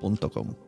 podcaster.com.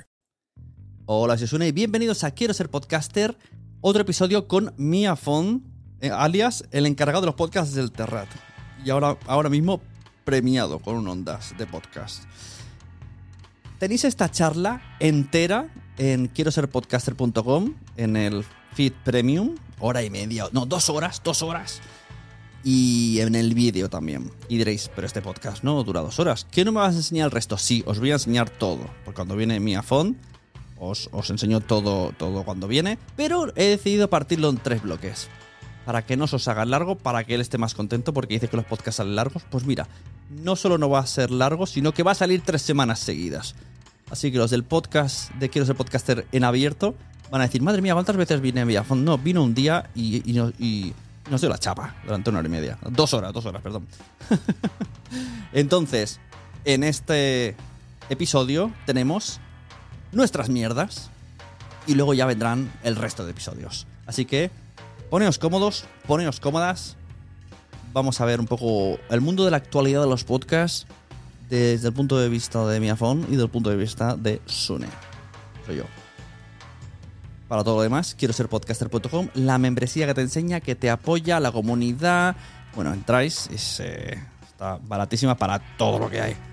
Hola, soy Sune y bienvenidos a Quiero ser podcaster. Otro episodio con Mia Fon, eh, alias el encargado de los podcasts del Terrat. Y ahora, ahora mismo premiado con un Ondas de podcast. Tenéis esta charla entera en quiero ser podcaster.com, en el feed premium, hora y media, no, dos horas, dos horas. Y en el vídeo también. Y diréis, pero este podcast no dura dos horas. ¿Qué no me vas a enseñar el resto? Sí, os voy a enseñar todo. Porque cuando viene Mia Fon, os, os enseño todo, todo cuando viene. Pero he decidido partirlo en tres bloques. Para que no se os haga largo, para que él esté más contento, porque dice que los podcasts salen largos. Pues mira, no solo no va a ser largo, sino que va a salir tres semanas seguidas. Así que los del podcast de Quiero ser podcaster en abierto van a decir, madre mía, ¿cuántas veces Mia Fon? No, vino un día y, y nos dio la chapa durante una hora y media. Dos horas, dos horas, perdón. Entonces, en este episodio tenemos nuestras mierdas y luego ya vendrán el resto de episodios. Así que poneos cómodos, poneos cómodas. Vamos a ver un poco el mundo de la actualidad de los podcasts, desde el punto de vista de Miafón y del punto de vista de Sune. Soy yo. Para todo lo demás, quiero ser podcaster.com, la membresía que te enseña, que te apoya, la comunidad. Bueno, entráis, es, eh, está baratísima para todo lo que hay.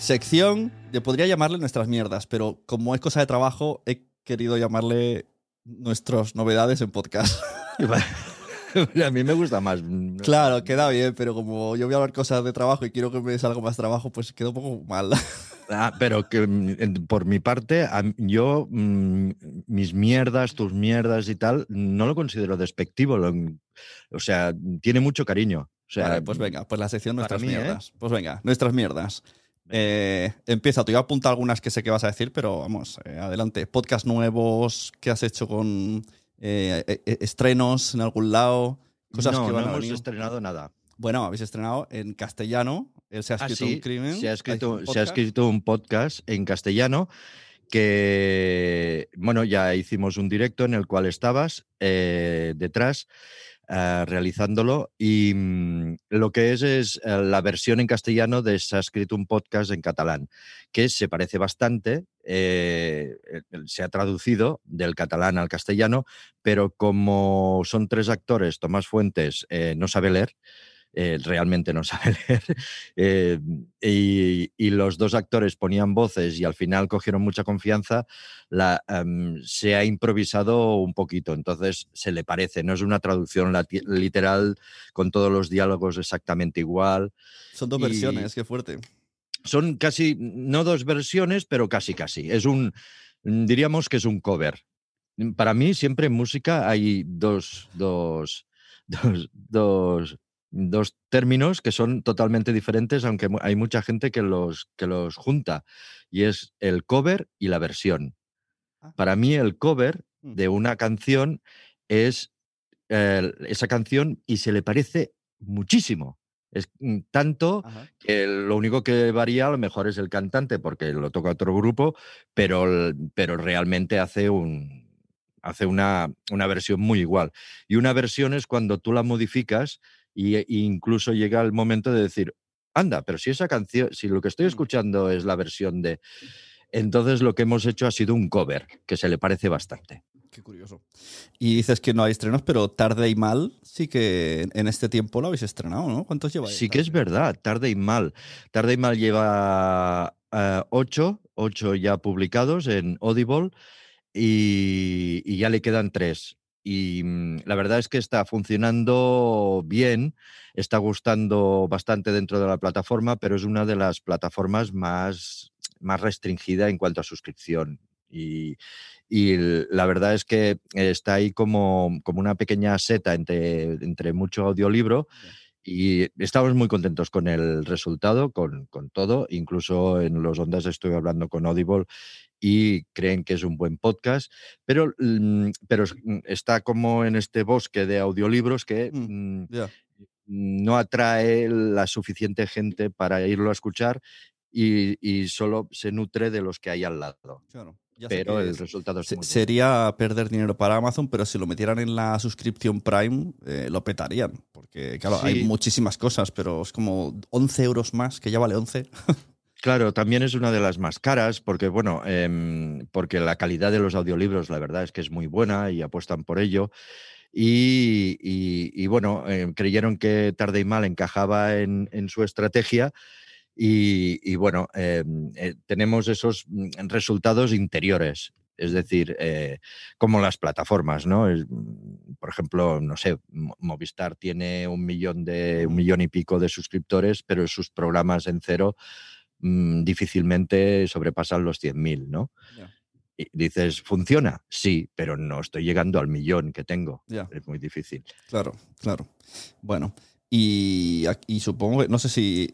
Sección, yo podría llamarle nuestras mierdas, pero como es cosa de trabajo, he querido llamarle nuestras novedades en podcast. a mí me gusta más. Claro, queda bien, pero como yo voy a hablar cosas de trabajo y quiero que me salga más trabajo, pues queda un poco mal. Ah, pero que mm, por mi parte, yo mm, mis mierdas, tus mierdas y tal, no lo considero despectivo. o sea, tiene mucho cariño. O sea, vale, pues venga, pues la sección nuestras ¿eh? mierdas. Pues venga, nuestras mierdas. Eh, empieza, te iba a apuntar algunas que sé que vas a decir, pero vamos, eh, adelante. Podcast nuevos, ¿qué has hecho con estrenos en algún lado? Cosas no, que van no hemos estrenado nada. Bueno, habéis estrenado en castellano. Él se ha ah, escrito un crimen. Se ha escrito, se ha escrito un podcast en castellano que, bueno, ya hicimos un directo en el cual estabas eh, detrás uh, realizándolo. Y mm, lo que es es uh, la versión en castellano de Se ha escrito un podcast en catalán, que se parece bastante, eh, se ha traducido del catalán al castellano, pero como son tres actores, Tomás Fuentes eh, no sabe leer, eh, realmente no sabe leer. Eh, y, los dos actores ponían voces y al final cogieron mucha confianza, la, em, se ha improvisado un poquito, entonces se le parece, no es una traducción literal con todos los diálogos exactamente igual. Son dos versiones, qué fuerte. Son casi, no dos versiones, pero casi casi. Es un, diríamos que es un cover. Para mí siempre en música hay dos, dos, dos, dos dos términos que son totalmente diferentes, aunque hay mucha gente que los, que los junta, y es el cover y la versión. Ah. Para mí el cover mm. de una canción es esa canción y se le parece muchísimo. Es mm, tanto que lo único que varía a lo mejor es el cantante, porque lo toca otro grupo, pero, pero realmente hace un, hace una, una, versión muy igual. Y una versión es cuando tú la modificas y, incluso llega el momento de decir, anda, pero si esa canción, si lo que estoy mm. escuchando es la versión de... Entonces lo que hemos hecho ha sido un cover, que se le parece bastante. Qué curioso. Y dices que no hay estrenos, pero tarde y mal sí que en este tiempo lo habéis estrenado, ¿no? ¿Cuántos lleva? Sí que es verdad, tarde y mal. Tarde y mal lleva uh, ocho, ocho ya publicados en Audible y, y, ya le quedan tres y mm, la verdad es que está funcionando bien, está gustando bastante dentro de la plataforma, pero es una de las plataformas más, más restringida en cuanto a suscripción. Y, la verdad es que está ahí como, como una pequeña seta entre, entre mucho audiolibro. Y estamos muy contentos con el resultado, con, con, todo. Incluso en los ondas estoy hablando con Audible y creen que es un buen podcast, pero, mm, pero mm, está como en este bosque de audiolibros que mm, no atrae la suficiente gente para irlo a escuchar y, solo se nutre de los que hay al lado. pero el resultado es Sería perder dinero para Amazon, pero si lo metieran en la suscripción Prime, eh, lo petarían. Porque, claro, hay muchísimas cosas, pero es como 11 euros más, que ya vale 11. Claro, también es una de las más caras porque, bueno, em, porque la calidad de los audiolibros, la verdad es que es muy buena y apuestan por ello. Y, bueno, em, creyeron que tarde y mal encajaba en, su estrategia y, bueno, em, eh, tenemos esos mm, resultados interiores. Es decir, eh, como las plataformas, ¿no? Mm, por ejemplo, no sé, Movistar tiene un millón de un millón y pico de suscriptores, pero sus programas en cero Mm, difícilmente sobrepasan los 100.000, ¿no? Y dices, ¿funciona? Sí, pero no estoy llegando al millón que tengo. Es muy difícil. Claro, claro. Bueno, y, y, supongo, no sé si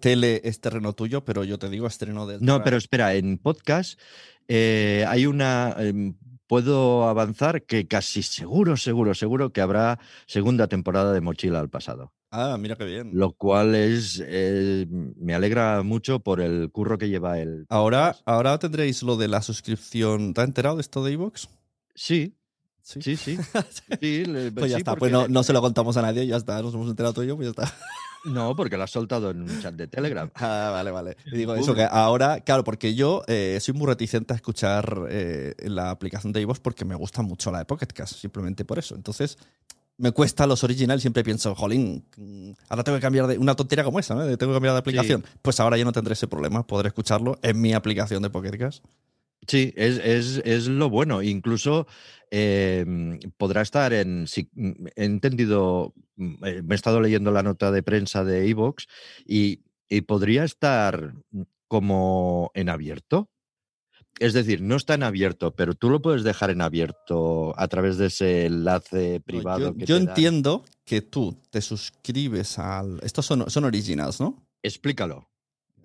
tele es terreno tuyo, pero yo te digo estreno del... No, pero espera, en podcast eh, hay una... Em, puedo avanzar que casi seguro, seguro, seguro que habrá segunda temporada de Mochila al pasado. Ah, mira qué bien. Lo cual es, eh, me alegra mucho por el curro que lleva él. Ahora, ahora tendréis lo de la suscripción. ¿Te has enterado de esto de Evox? Sí. Sí. Sí, sí. Sí, le- Pues ya sí, está, pues no, no se lo contamos a nadie, ya está, nos hemos enterado tú y yo, pues ya está. No, porque lo has soltado en un chat de Telegram. Ah, vale, vale. Y digo eso, que ahora, claro, porque yo eh, soy muy reticente a escuchar eh, la aplicación de iVoox porque me gusta mucho la de Pocket Cast, simplemente por eso. Entonces, me cuesta los originales, siempre pienso, jolín, ahora tengo que cambiar de una tontería como esa, ¿no? Tengo que cambiar de aplicación. Pues ahora ya no tendré ese problema, podré escucarlo en mi aplicación de Pocket Cast. Sí, es, es- es lo bueno. Incluso eh, podrá estar en. Si, he entendido. mm, eh, Me he estado leyendo la nota de prensa de Evox y, y podría estar como en abierto. Es decir, no está en abierto, pero tú lo puedes dejar en abierto a través de ese enlace No, privado. yo que yo dan. entiendo que tú te suscribes al... Estos son, son originals, ¿no? Explícalo.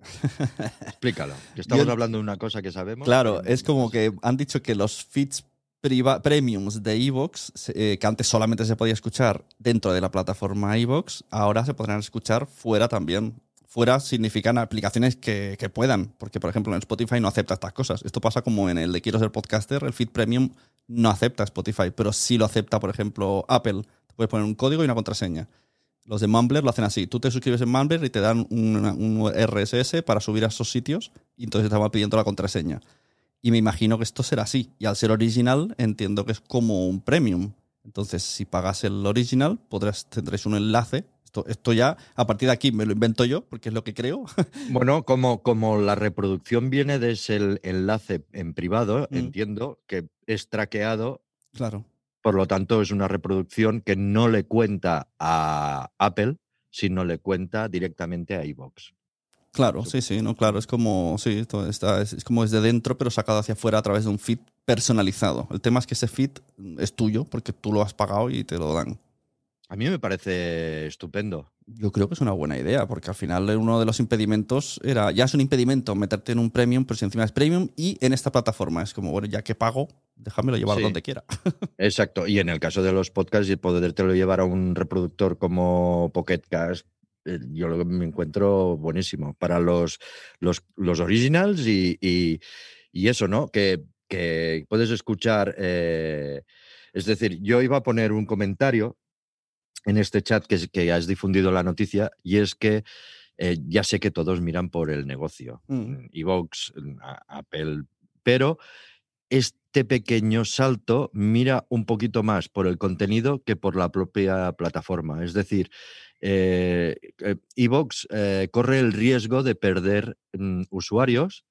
Explícalo. Que estamos Yo- hablando de una cosa que sabemos. Claro, es como que han dicho que los feeds priva- premiums de Evox, eh, que antes solamente se podía escuchar dentro de la plataforma Evox, ahora se podrán escuchar fuera también. Fuera significan aplicaciones que, que puedan, porque por ejemplo en Spotify no acepta estas cosas. Esto pasa como en el de Quiero ser podcaster, el feed premium no acepta Spotify, pero sí lo acepta, por ejemplo, Apple. Te puedes poner un código y una contraseña. Los de Mumbler lo hacen así. Tú te suscribes en Mumbler y te dan una- un RSS para subir a esos sitios y entonces te van pidiendo la contraseña. Y me imagino que esto será así. Y al ser original, entiendo que es como un premium. Entonces, si pagas el original, podrás, tendréis un enlace. Esto, esto ya, a partir de aquí, me lo invento yo, porque es lo que creo. Bueno, como, como la reproducción viene de ese enlace en privado, Mm. entiendo que es traqueado, claro. por lo tanto es una reproducción que no le cuenta a Apple, sino le cuenta directamente a iVoox. Claro, sí, sí, no, claro. Es como, sí, está, es, es como desde dentro, pero sacado hacia afuera a través de un feed personalizado. El tema es que ese feed es tuyo, porque tú lo has pagado y te lo dan. A mí me parece estupendo. Yo creo que es una buena idea, porque al final uno de los impedimentos era, ya es un impedimento meterte en un premium, pero si encima es premium y en esta plataforma. Es como, bueno, ya que pago, déjamelo llevar Sí. donde quiera. Exacto. Y en el caso de los podcasts, y podértelo llevar a un reproductor como Pocket Cast, eh, yo lo me encuentro buenísimo para los, los, los originals y, y- y eso, ¿no? Que, que puedes escuchar. eh, es decir, yo iba a poner un comentario en este chat que, que has difundido la noticia y es que eh, ya sé que todos miran por el negocio, Mm. Evox, Apple, pero este pequeño salto mira un poquito más por el contenido que por la propia plataforma. Es decir, eh, eh, Evox eh, corre el riesgo de perder mm, usuarios,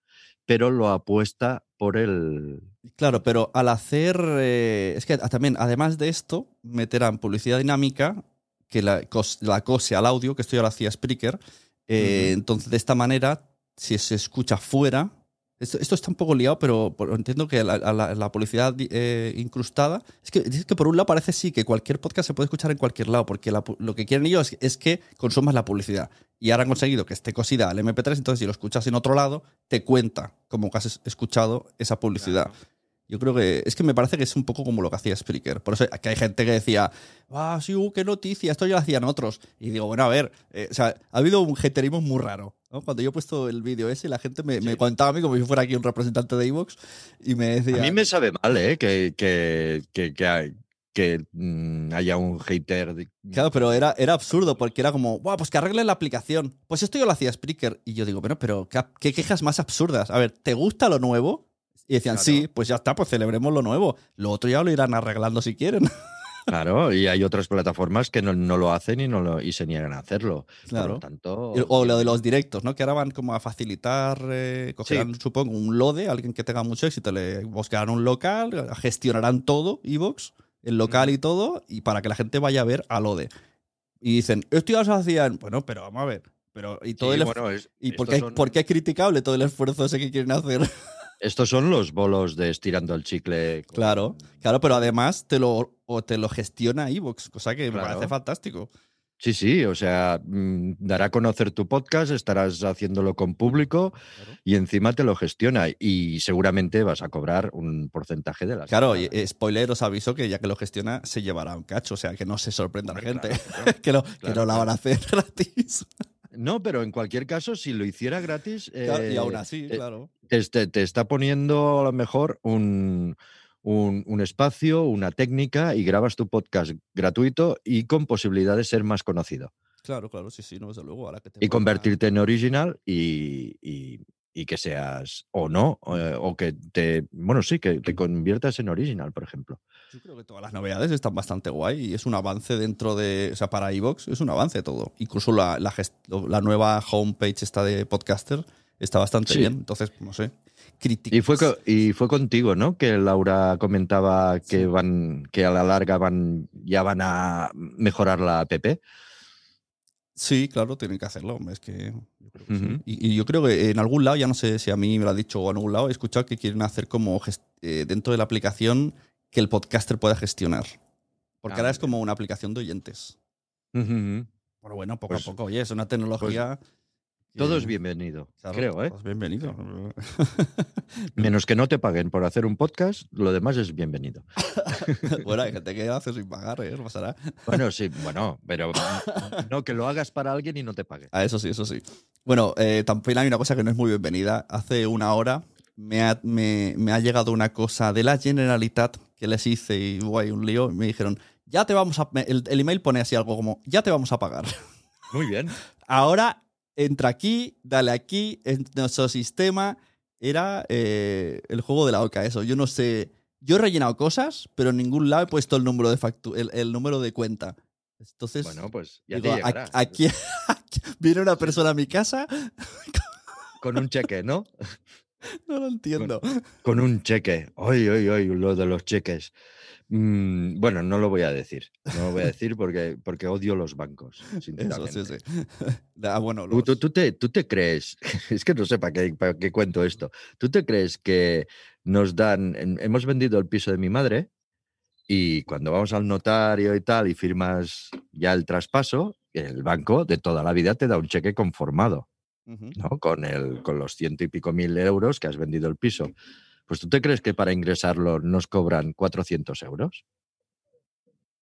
pero lo apuesta por el... Claro, pero al hacer. eh, es que también, además de esto, meterán publicidad dinámica que la, cos- la cose al audio, que esto ya lo hacía Spreaker. Eh. Entonces, de esta manera, si se escucha fuera. Esto, esto está un poco liado, pero entiendo que la, la- la publicidad eh, incrustada. Es que, es que por un lado parece sí que cualquier podcast se puede escuchar en cualquier lado, porque la lo que quieren ellos es, es que consumas la publicidad. Y ahora han conseguido que esté cosida al MP3, entonces si lo escuchas en otro lado, te cuenta como que has es- escuchado esa publicidad. Yo creo que es que me parece que es un poco como lo que hacía Spreaker. Por eso que hay gente que decía, ah, sí, uh, qué noticia, esto ya lo hacían otros. Y digo, bueno, a ver, eh, o sea, ha habido un haterismo muy raro. ¿No? Cuando yo he puesto el vídeo ese, la gente me, me contaba a mí como si fuera aquí un representante de Evox y me decía. A mí me sabe mal, ¿eh? Que, que, que, que, hay- que, mm, haya un hater. de- Claro, pero era, era absurdo porque era como, Buah, pues que arreglen la aplicación. Pues esto yo lo hacía Spreaker. Y yo digo, bueno, pero ¿qué, qué quejas más absurdas? A ver, ¿te gusta lo nuevo? Y decían, Claro. sí, pues ya está, pues celebremos lo nuevo. Lo otro ya lo irán arreglando si quieren. Claro, y hay otras plataformas que no, no lo hacen y, no lo, y se niegan a hacerlo. Por Claro. lo tanto, O lo de los directos, ¿no? Que ahora van como a facilitar, eh, cogerán, supongo, un lode, alguien que tenga mucho éxito, le buscarán un local, gestionarán todo, Evox, el local y todo, y para que la gente vaya a ver a lode. Y dicen, esto ya se hacían, bueno, pero vamos a ver. Pero, y todo Sí, el bueno, es- ¿Y por estos qué, son- por qué es criticable todo el esfuerzo ese que quieren hacer? Estos son los bolos de estirando el chicle. con- claro, claro, pero además te lo, o te lo gestiona Evox, cosa que me parece fantástico. Sí, sí, o sea, mm, dará a conocer tu podcast, estarás haciéndolo con público y encima te lo gestiona y seguramente vas a cobrar un porcentaje de las. Claro, y, eh, spoiler, os aviso que ya que lo gestiona, se llevará un cacho, o sea, que no se sorprenda la gente, claro, que, no, que no la van a hacer gratis. No, pero en cualquier caso, si lo hiciera gratis. Claro, y eh, aún así, eh, claro. te, te- te está poniendo a lo mejor un, un, un espacio, una técnica y grabas tu podcast gratuito y con posibilidad de ser más conocido. Claro, claro, sí, sí, no, desde luego. Ahora que te Y convertirte en original y, y- y que seas o no, o, eh, o que te, bueno, sí, que te conviertas en original, por ejemplo. Yo creo que todas las novedades están bastante guay y es un avance dentro de. O sea, para iVoox es un avance todo. Incluso la, la, la nueva homepage esta de Podcaster está bastante Sí. bien. Entonces, no sé. Críticas. Y fue, y fue contigo, ¿no? Que Laura comentaba que Sí. van, que a la larga van, ya van a mejorar la app. Sí, claro, tienen que hacerlo. hombre, Es que yo creo que sí. Y, y yo creo que en algún lado, ya no sé si a mí me lo ha dicho o en algún lado, he escuchado que quieren hacer como eh, dentro de la aplicación que el podcaster pueda gestionar. Porque Ah, ahora es como una aplicación de oyentes. Pero bueno, poco Pues- a poco. Oye, es una tecnología. Todo es bienvenido, claro, creo, ¿eh? todo es bienvenido. Menos que no te paguen por hacer un podcast, lo demás es bienvenido. bueno, hay gente que hace sin pagar, ¿eh? Pasará. Bueno, sí, bueno, pero no que lo hagas para alguien y no te paguen. Ah, eso sí, eso sí. Bueno, eh, también hay una cosa que no es muy bienvenida. Hace una hora me ha, me- me ha llegado una cosa de la Generalitat que les hice y hubo ahí un lío. Y me dijeron, ya te vamos a... el email pone así algo como, ya te vamos a pagar. Muy bien. Ahora entra aquí, dale aquí, en nuestro sistema. Era eh, el juego de la oca, eso. Yo no sé. Yo he rellenado cosas, pero en ningún lado he puesto el número de factu el, el número de cuenta. Entonces, Bueno, pues ya digo, te "A- llegará. aquí, aquí viene una persona a mi casa, Con un cheque, ¿no? no lo entiendo. Con un cheque. Ay, ay, ay, lo de los cheques. Mm, bueno, no lo voy a decir. No lo voy a decir porque, porque odio los bancos, Eso, sí, sí. Ah, bueno, ¿Tú, los- tú- tú te, tú te crees, es que no sé para qué, para qué cuento esto, ¿tú te crees que nos dan, hemos vendido el piso de mi madre y cuando vamos al notario y tal y firmas ya el traspaso, el banco de toda la vida te da un cheque conformado. ¿no? Con, el, con los ciento y pico mil euros que has vendido el piso. Pues tú te crees que para ingresarlo nos cobran 400 euros?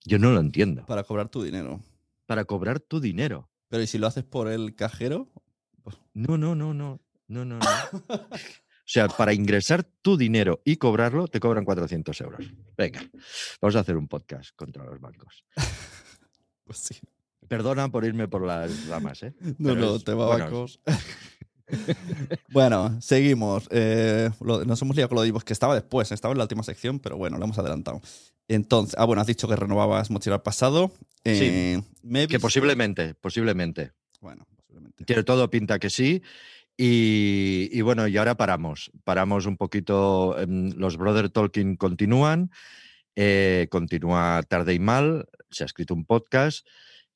Yo no lo entiendo. Para cobrar tu dinero. Para cobrar tu dinero. Pero ¿y si lo haces por el cajero? No, no, no, no. No, no, no. O sea, para ingresar tu dinero y cobrarlo, te cobran 400 euros. Venga, vamos a hacer un podcast contra los bancos. Pues sí. Perdona por irme por las ramas, ¿eh? No, Pero no, es- tema bueno, bancos. bueno, seguimos. Eh, lo- nos hemos liado con lo de que estaba después, estaba en la última sección, pero bueno, lo hemos adelantado. Entonces, ah, bueno, has dicho que renovabas Mochila al pasado. Eh, me he Que posiblemente, posiblemente. Bueno, posiblemente. Tiene todo pinta que sí. Y, y bueno, y ahora paramos. Paramos un poquito. em, Los Brother Talking continúan. eh, continúa tarde y mal. Se ha escrito un podcast.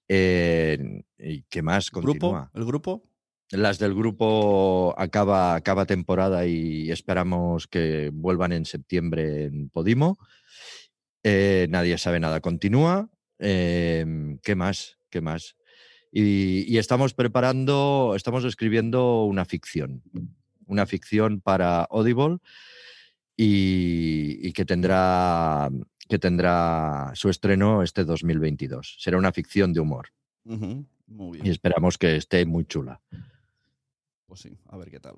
eh, ¿Y qué más ¿El grupo? ¿El grupo? Las del grupo acaba, acaba temporada y esperamos que vuelvan en septiembre en Podimo. Eh, nadie sabe nada. Continúa. Em, ¿Qué más? ¿Qué más? Y, y estamos preparando, estamos escribiendo una ficción. Una ficción para Audible y, y que, tendrá, que tendrá su estreno este 2022. Será una ficción de humor Ujú, Muy bien. y esperamos que esté muy chula. Pues sí, a ver qué tal.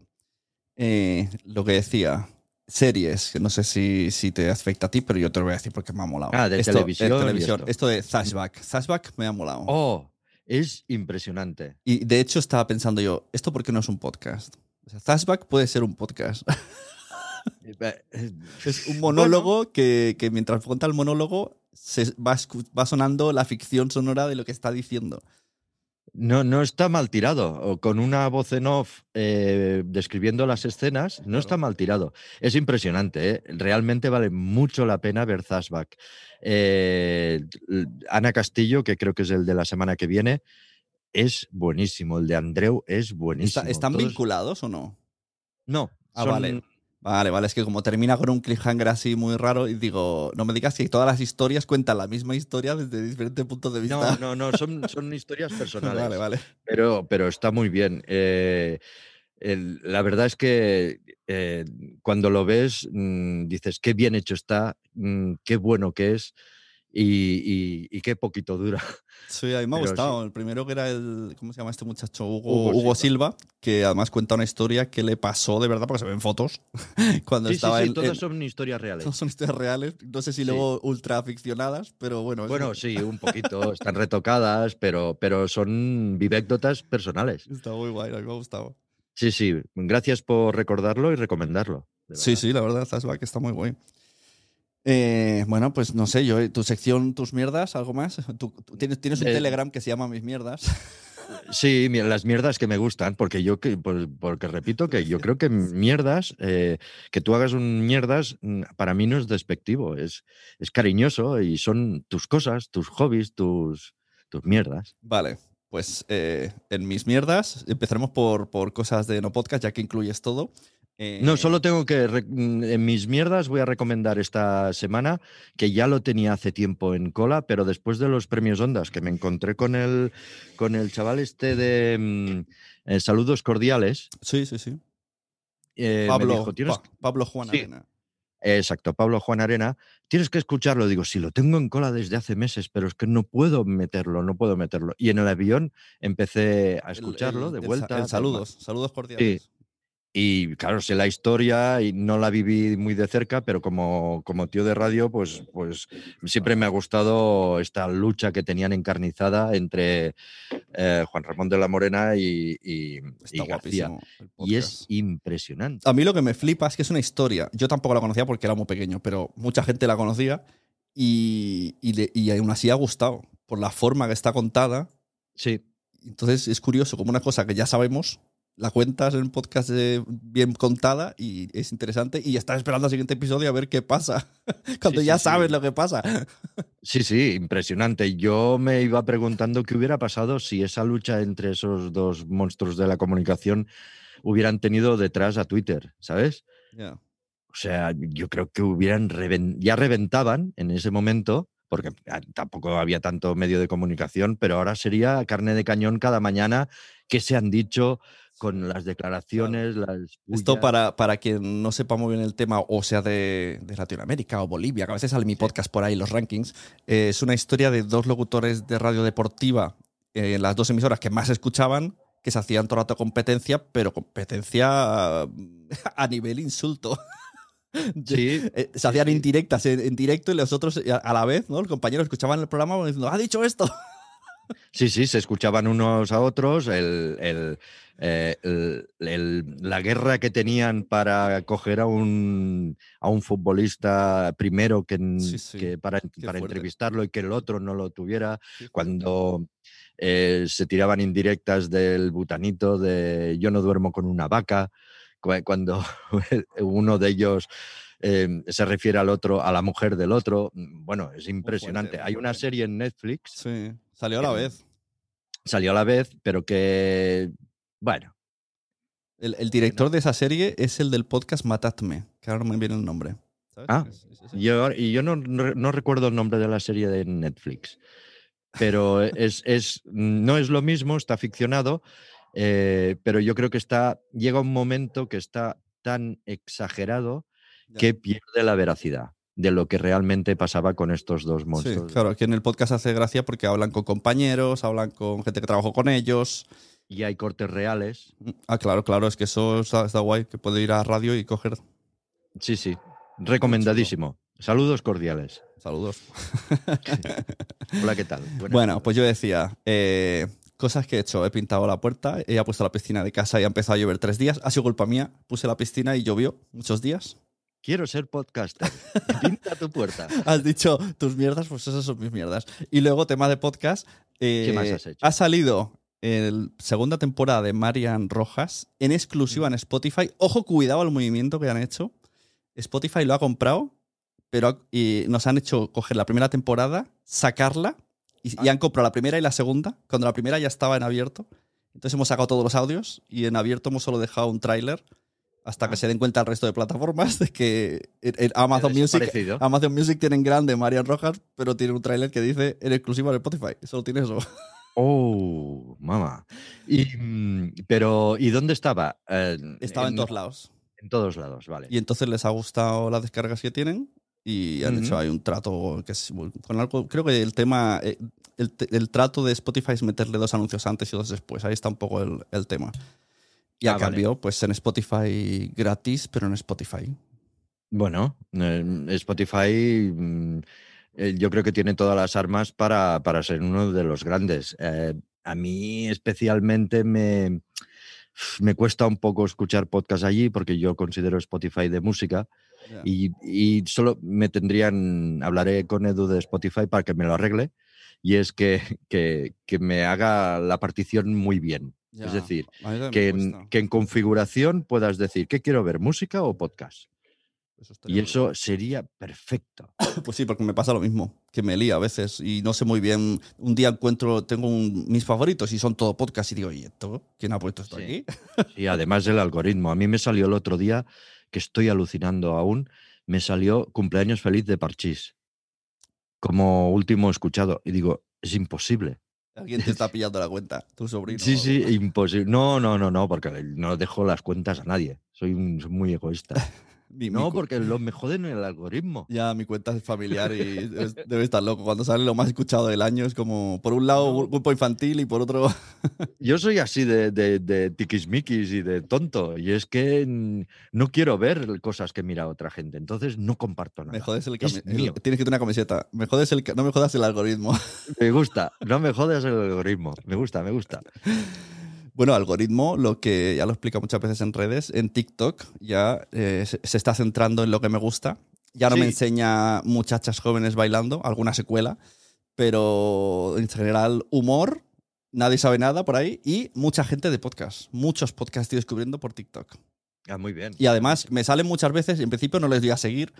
Eh, lo que decía, series, que no sé si, si te afecta a ti, pero yo te lo voy a decir porque me ha molado. Ah, de Esto- televisión y televisión. esto. Esto de Zashback. Zashback me ha molado. Oh, es impresionante. Y de hecho estaba pensando yo, ¿esto por qué no es un podcast? O sea, Zashback puede ser un podcast. Es un monólogo que, que mientras cuenta el monólogo se va, va sonando la ficción sonora de lo que está diciendo. No, no está mal tirado. O con una voz en off eh, describiendo las escenas, no está mal tirado. Es impresionante, ¿eh? realmente vale mucho la pena ver Zashback. Eh, Ana Castillo, que creo que es el de la semana que viene, es buenísimo. El de Andreu es buenísimo. ¿Está- ¿Están Todos- vinculados o no? No. Ah, son- vale. Vale, vale, es que como termina con un cliffhanger así muy raro, y digo, no me digas que todas las historias cuentan la misma historia desde diferentes puntos de vista. No, no, no, son, son historias personales. vale, vale. Pero, pero está muy bien. Eh, el- la verdad es que eh, cuando lo ves, mm, dices qué bien hecho está, mm, qué bueno que es. Y, y- y qué poquito dura. Sí, a mí me ha gustado. El primero que era el. ¿Cómo se llama este muchacho? Hugo, Hugo Hugo Silva. que además cuenta una historia que le pasó de verdad, porque se ven fotos. cuando Sí, sí, estaba sí, en- todas en- son historias reales. todas son historias reales. No sé si Sí. luego ultra ficcionadas, pero bueno. es- Bueno, sí, un poquito, están retocadas, pero, pero son vivécdotas personales. Está muy guay, a mí me ha gustado. Sí, sí, gracias por recordarlo y recomendarlo. Sí, sí, la verdad, Flashback está muy guay. Eh, bueno, pues no sé, yo, tu sección, tus mierdas, algo más. Tú, tú tienes, tienes un Eh, Telegram que se llama Mis Mierdas. Sí, las mierdas que me gustan, porque yo que, por- porque repito que yo creo que mierdas, eh, que tú hagas un mierdas, mm, para mí no es despectivo, es, es cariñoso y son tus cosas, tus hobbies, tus, tus mierdas. Vale, pues en Mis Mierdas empezaremos por, por cosas de no podcast, ya que incluyes todo. Eh, No, solo tengo que, mm, en mis mierdas voy a recomendar esta semana, que ya lo tenía hace tiempo en cola, pero después de los premios Ondas, que me encontré con el, con el chaval este de mm, eh, Saludos Cordiales, Sí, sí, sí. eh, Pablo, dijo, "Tienes Pa- Pablo Juan Sí. Arena. Exacto, Pablo Juan Arena. Tienes que escucharlo. Digo, sí, lo tengo en cola desde hace meses, pero es que no puedo meterlo, no puedo meterlo. Y en el avión empecé a escucharlo el- de el vuelta. el saludos, saludos cordiales. Y claro, sé la historia y no la viví muy de cerca, pero como, como tío de radio, pues, pues siempre me ha gustado esta lucha que tenían encarnizada entre eh, Juan Ramón de la Morena y, y- y García. Y es impresionante. A mí lo que me flipa es que es una historia. Yo tampoco la conocía porque era muy pequeño, pero mucha gente la conocía y, y, le- y aún así ha gustado por la forma que está contada. Sí, Entonces es curioso, como una cosa que ya sabemos, la cuentas en un podcast de- bien contada y es interesante y estás esperando al siguiente episodio a ver qué pasa. Cuando Sí, ya sí, sabes sí. lo que pasa. Sí, sí, impresionante. Yo me iba preguntando qué hubiera pasado si esa lucha entre esos dos monstruos de la comunicación hubieran tenido detrás a Twitter, ¿sabes? O sea, yo creo que hubieran reven- ya reventaban en ese momento, porque ah, tampoco había tanto medio de comunicación, pero ahora sería carne de cañón cada mañana que se han dicho con las declaraciones, las Esto para, para quien no sepa muy bien el tema, o sea de, de Latinoamérica o Bolivia, que a veces sale mi podcast por ahí, los rankings, eh, es una historia de dos locutores de radio deportiva eh, las dos emisoras que más escuchaban, que se hacían todo el rato competencia, pero competencia a nivel insulto. Sí, Eh, se hacían indirectas en, en directo y los otros eh, a, la vez, ¿no? Los compañeros escuchaban el programa diciendo, ha dicho esto. Sí, sí, se escuchaban unos a otros, el, el, eh, el- la guerra que tenían para coger a un, a un futbolista primero que, en- Sí, sí, que para, para entrevistarlo y que el otro no lo tuviera, cuando eh, se tiraban indirectas del butanito de yo no duermo con una vaca, cu- cuando uno de ellos eh, se refiere al otro, a la mujer del otro. mm, Bueno, es impresionante. Hay una serie en Netflix Sí, salió a la vez. salió a la vez, pero que, bueno, El, el director de esa serie es el del podcast Matadme, que ahora no me viene el nombre. ¿Sabes? Ah, Es- es ese. yo, y yo no, no recuerdo el nombre de la serie de Netflix, pero es, es, no es lo mismo, está ficcionado, eh, pero yo creo que está, llega un momento que está tan exagerado Ya. que pierde la veracidad de lo que realmente pasaba con estos dos Sí, monstruos. claro, que en el podcast hace gracia porque hablan con compañeros, hablan con gente que trabajó con ellos. Y hay cortes reales. Ah, claro, claro, es que eso está, está guay, que puede ir a radio y coger Sí, sí, recomendadísimo. Saludos cordiales. saludos. Hola, ¿qué tal? Buenas Bueno, tardes. pues yo decía, eh, cosas que he hecho. He pintado la puerta, he puesto la piscina de casa y ha empezado a llover tres días. Ha sido culpa mía. Puse la piscina y llovió muchos días. Quiero ser podcaster. Pinta tu puerta. Has dicho tus mierdas, pues esas son mis mierdas. Y luego, tema de podcast. eh, ¿Qué más has hecho? Ha salido el segunda temporada de Marian Rojas en exclusiva en Spotify. Ojo, cuidado al movimiento que han hecho. Spotify lo ha comprado, pero ha- y nos han hecho coger la primera temporada, sacarla y, y han comprado la primera y la segunda, cuando la primera ya estaba en abierto. Entonces hemos sacado todos los audios y en abierto hemos solo dejado un tráiler hasta que Ah. se den cuenta el resto de plataformas de que en- en Amazon Music. Amazon Music tienen grande Marian Rojas, pero tiene un tráiler que dice en exclusiva en Spotify. Solo tiene eso. Oh, mamá. Y, mm, pero, ¿y dónde estaba? Eh, Estaba en todos lados. En todos lados, vale. Y entonces les ha gustado las descargas que tienen y han hecho ahí un trato que es con algo. Creo que el tema, eh, el, el trato de Spotify es meterle dos anuncios antes y dos después. Ahí está un poco el, el tema. Y a Ah, vale. cambio, pues en Spotify gratis, pero en Spotify. Bueno, Spotify mm, eh, yo creo que tiene todas las armas para, para ser uno de los grandes. Eh, a mí especialmente me, me cuesta un poco escuchar podcast allí porque yo considero Spotify de música y, y solo me tendrían, hablaré con Edu de Spotify para que me lo arregle y es que, que, que me haga la partición muy bien. Ya. Es decir, que en, cuesta. que en configuración puedas decir, ¿qué quiero ver? ¿Música o podcast? Eso Y eso sería perfecto. Pues sí, porque me pasa lo mismo, que me lía a veces y no sé muy bien. Un día encuentro, tengo un- mis favoritos y son todo podcast y digo, ¿y esto? ¿Quién ha puesto esto Sí. aquí? Y además el algoritmo. A mí me salió el otro día, que estoy alucinando aún, me salió cumpleaños feliz de Parchís. Como último escuchado. Y digo, es imposible. Alguien te está pillando la cuenta, tu sobrino. Sí, sí, imposible. No, no, no, no, porque no dejo las cuentas a nadie. Soy, un- soy muy egoísta. Mi- mi No, cu- porque lo me joden el algoritmo. Ya mi cuenta es familiar y debe estar loco. Cuando sale lo más escuchado del año es como, por un lado, No. grupo infantil y por otro... Yo soy así de, de, de tiquismiquis y de tonto. Y es que no quiero ver cosas que mira otra gente. Entonces no comparto nada. Me jodes el, Es el- mío. Tienes que tener una camiseta. Me jodes el, no me jodas el algoritmo. Me gusta, no me jodas el algoritmo. Me gusta, me gusta. Bueno, algoritmo, lo que ya lo explica muchas veces en redes, en TikTok ya eh, se, está centrando en lo que me gusta. Ya no me enseña muchachas jóvenes bailando, alguna secuela, pero en general humor, nadie sabe nada por ahí y mucha gente de podcast. Muchos podcasts estoy descubriendo por TikTok. Ah, muy bien. Y además me salen muchas veces, y en principio no les doy a seguir,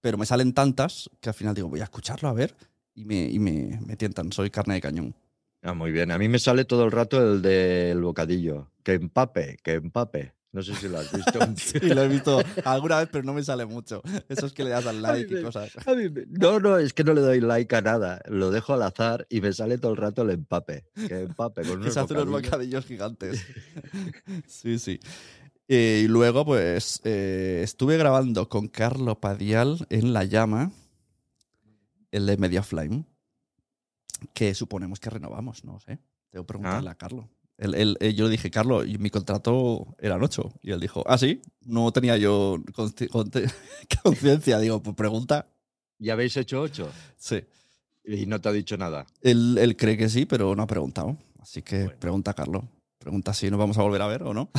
pero me salen tantas que al final digo, voy a escucharlo a ver y me, y me, me tientan, soy carne de cañón. Ah, muy bien. A mí me sale todo el rato el del bocadillo. Que empape, que empape. No sé si lo has visto. Sí, lo he visto alguna vez, pero no me sale mucho. Eso es que le das al like y cosas. Me- No, no, es que no le doy like a nada. Lo dejo al azar y me sale todo el rato el empape. Que empape con unos hacen unos bocadillos. bocadillos gigantes. Sí, sí. Eh, y luego, pues, eh, estuve grabando con Carlo Padial en La Llama, el de Media Flame, que suponemos que renovamos, no sé. Tengo que preguntarle Ah. a Carlo. Él- él- eh, yo le dije, Carlos, y mi contrato eran ocho. Y él dijo, ah, sí, no tenía yo conciencia. Digo, pues pregunta. ¿Ya habéis hecho ocho? Sí. Y no te ha dicho nada. Él, él cree que sí, pero no ha preguntado. Así que Bueno. pregunta a Carlos. Pregunta si nos vamos a volver a ver o no.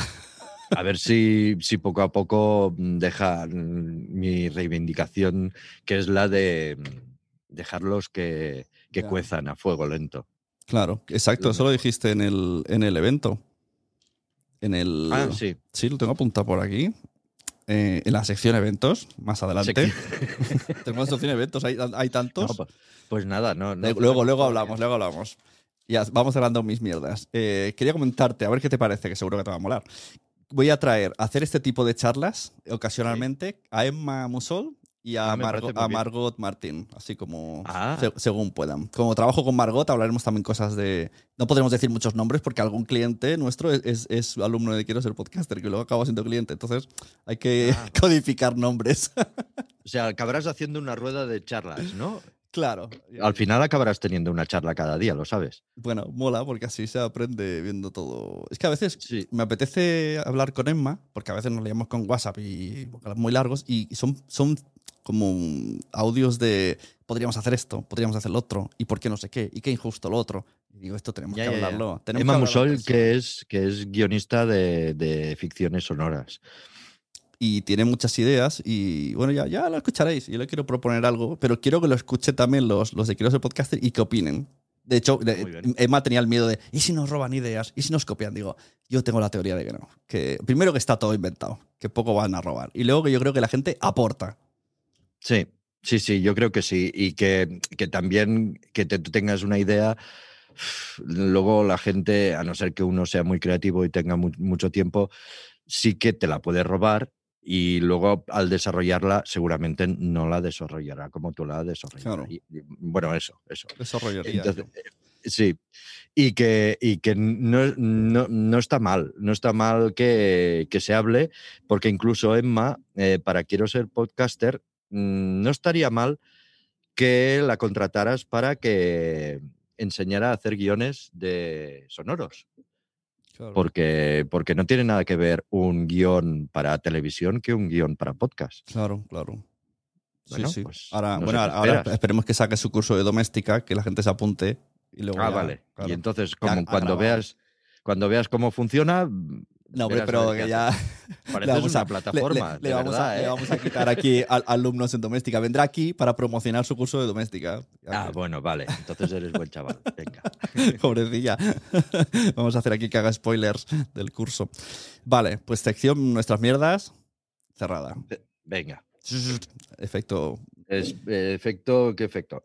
A ver si, si poco a poco mm, deja mi reivindicación, que es la de mm, dejarlos que, que cuezan a fuego lento. Claro, exacto. Eso lo dijiste en el, en el evento. En el. Ah, sí. Sí, lo tengo apuntado por aquí. Eh, en la sección eventos, más adelante. Tengo una sección eventos, hay, hay tantos. No, pues, pues nada, no. no Eh, luego, luego hablamos, luego hablamos. Ya, vamos hablando mis mierdas. Eh, quería comentarte, a ver qué te parece, que seguro que te va a molar. Voy a traer, a hacer este tipo de charlas ocasionalmente a Emma Musol y a, Ah, Margot, a. Margot Martín, así como Ah. se- según puedan. Como trabajo con Margot, hablaremos también cosas de... No podremos decir muchos nombres porque algún cliente nuestro es, es- es alumno de Quiero ser podcaster, que luego acaba siendo cliente. Entonces hay que Ah. codificar nombres. O sea, acabarás haciendo una rueda de charlas, ¿no? claro. Al final acabarás teniendo una charla cada día, lo sabes. Bueno, mola porque así se aprende viendo todo. Es que a veces Sí. me apetece hablar con Emma, porque a veces nos leíamos con WhatsApp y muy largos, y son, son como audios de podríamos hacer esto, podríamos hacer lo otro, y por qué no sé qué, y qué injusto lo otro. Y digo, esto tenemos Ya, que ya, ya. hablarlo. tenemos Emma que hablarlo Musol, que es, que es guionista de, de ficciones sonoras. y tiene muchas ideas y bueno, ya, ya lo escucharéis. Yo le quiero proponer algo, pero quiero que lo escuchen también los, los de Quiero ser podcaster y que opinen. De hecho. Emma tenía el miedo de, ¿y si nos roban ideas? ¿Y si nos copian? Digo, yo tengo la teoría de que no. Que primero que está todo inventado, que poco van a robar. Y luego que yo creo que la gente aporta. Sí, sí, sí, yo creo que sí. Y que, que también que te- tú tengas una idea, luego la gente, a no ser que uno sea muy creativo y tenga mu- mucho tiempo, sí que te la puede robar y luego al desarrollarla seguramente no la desarrollará como tú la desarrollas. Claro. Bueno, eso, eso. Entonces, eh, sí. Y que, y que no, no, no está mal, no está mal que, que se hable, porque incluso Emma, eh, para Quiero ser podcaster, no estaría mal que la contrataras para que enseñara a hacer guiones de sonoros. Porque, porque no tiene nada que ver un guion para televisión que un guion para podcast. Claro, claro. Bueno, sí, sí. pues ahora, bueno, esperemos que saque su curso de doméstica, que la gente se apunte y luego Ah, ya, vale. claro. Y entonces, como cuando veas, cuando veas cómo funciona, No, hombre, pero que ya. le vamos una a- le- plataforma. Le, le vamos verdad, a, le ¿eh? vamos a quitar aquí al- alumnos en doméstica. Vendrá aquí para promocionar su curso de doméstica. Ah, bueno, vale. Entonces eres buen chaval. Venga. Pobrecilla. Vamos a hacer aquí que haga spoilers del curso. Vale, pues sección nuestras mierdas cerrada. Venga. Efecto. Es, eh, efecto, ¿qué efecto?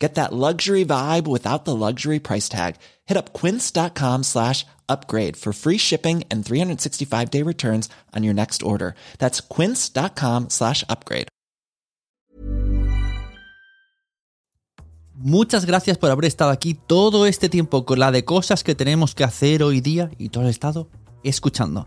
Get that luxury vibe without the luxury price tag. Hit up quince.com slash upgrade for free shipping and 365 day returns on your next order. That's quince.com slash upgrade. Muchas gracias por haber estado aquí todo este tiempo con la de cosas que tenemos que hacer hoy día y todo el estado escuchando.